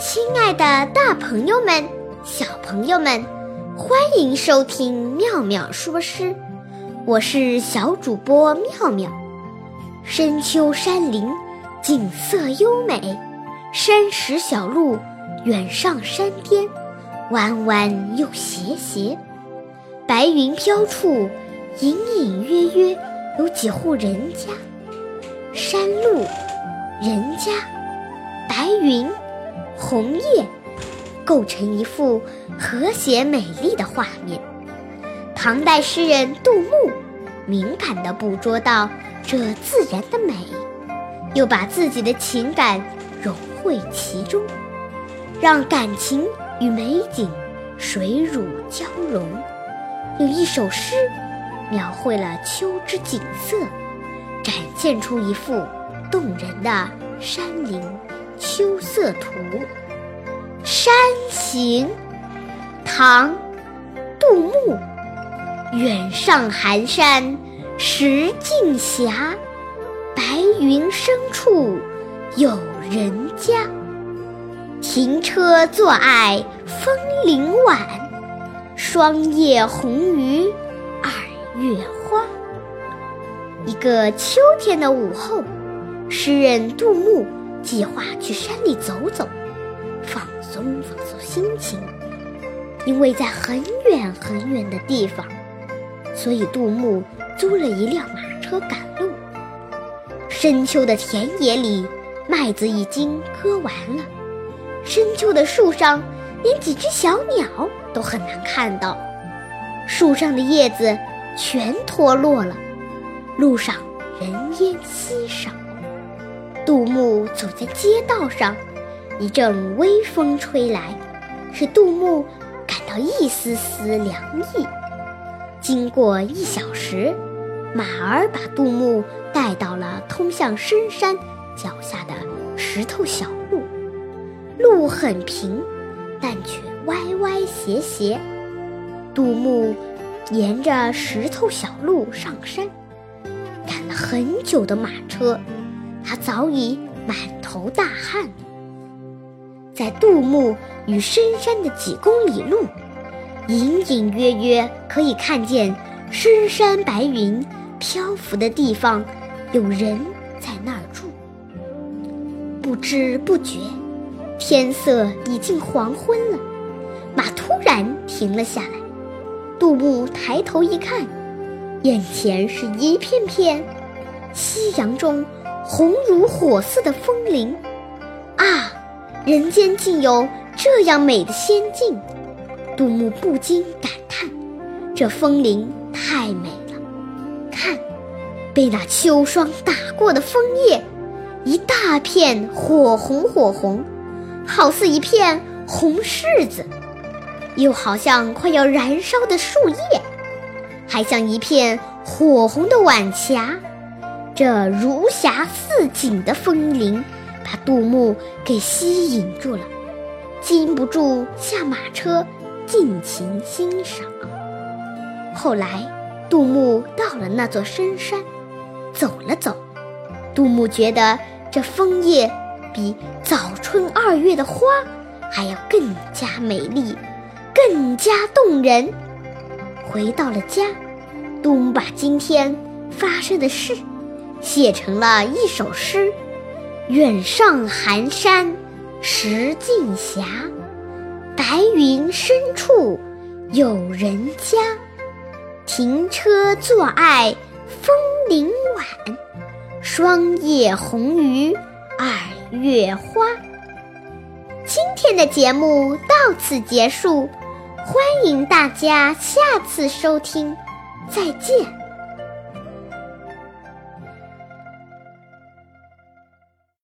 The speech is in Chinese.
亲爱的，大朋友们、小朋友们，欢迎收听妙妙说诗，我是小主播妙妙。深秋山林，景色优美，山石小路，远上山巅，弯弯又斜斜，白云飘处，隐隐约约有几户人家，山路，人家，白云。红叶构成一幅和谐美丽的画面。唐代诗人杜牧敏感地捕捉到这自然的美，又把自己的情感融汇其中，让感情与美景水乳交融。有一首诗描绘了秋之景色，展现出一幅动人的山林。秋色图，山行，唐，杜牧。远上寒山石径斜，白云深处有人家。停车坐爱枫林晚，霜叶红于二月花。一个秋天的午后，诗人杜牧。计划去山里走走，放松放松心情。因为在很远很远的地方，所以杜牧租了一辆马车赶路。深秋的田野里，麦子已经割完了。深秋的树上，连几只小鸟都很难看到。树上的叶子全脱落了，路上人烟稀少。杜牧走在街道上，一阵微风吹来，使杜牧感到一丝丝凉意。经过一小时，马儿把杜牧带到了通向深山脚下的石头小路。路很平，但却歪歪斜斜。杜牧沿着石头小路上山，赶了很久的马车。他早已满头大汗，在杜牧与深山的几公里路，隐隐约约可以看见深山白云漂浮的地方，有人在那儿住。不知不觉，天色已经黄昏了，马突然停了下来。杜牧抬头一看，眼前是一片片夕阳中。红如火似的枫林，啊，人间竟有这样美的仙境！杜牧不禁感叹：这枫林太美了。看，被那秋霜打过的枫叶，一大片火红火红，好似一片红柿子，又好像快要燃烧的树叶，还像一片火红的晚霞。这如霞似锦的枫林，把杜牧给吸引住了，禁不住下马车尽情欣赏。后来，杜牧到了那座深山，走了走，杜牧觉得这枫叶比早春二月的花还要更加美丽，更加动人。回到了家，杜牧把今天发生的事。写成了一首诗：远上寒山石径斜，白云深处有人家。停车坐爱枫林晚，霜叶红于二月花。今天的节目到此结束，欢迎大家下次收听，再见。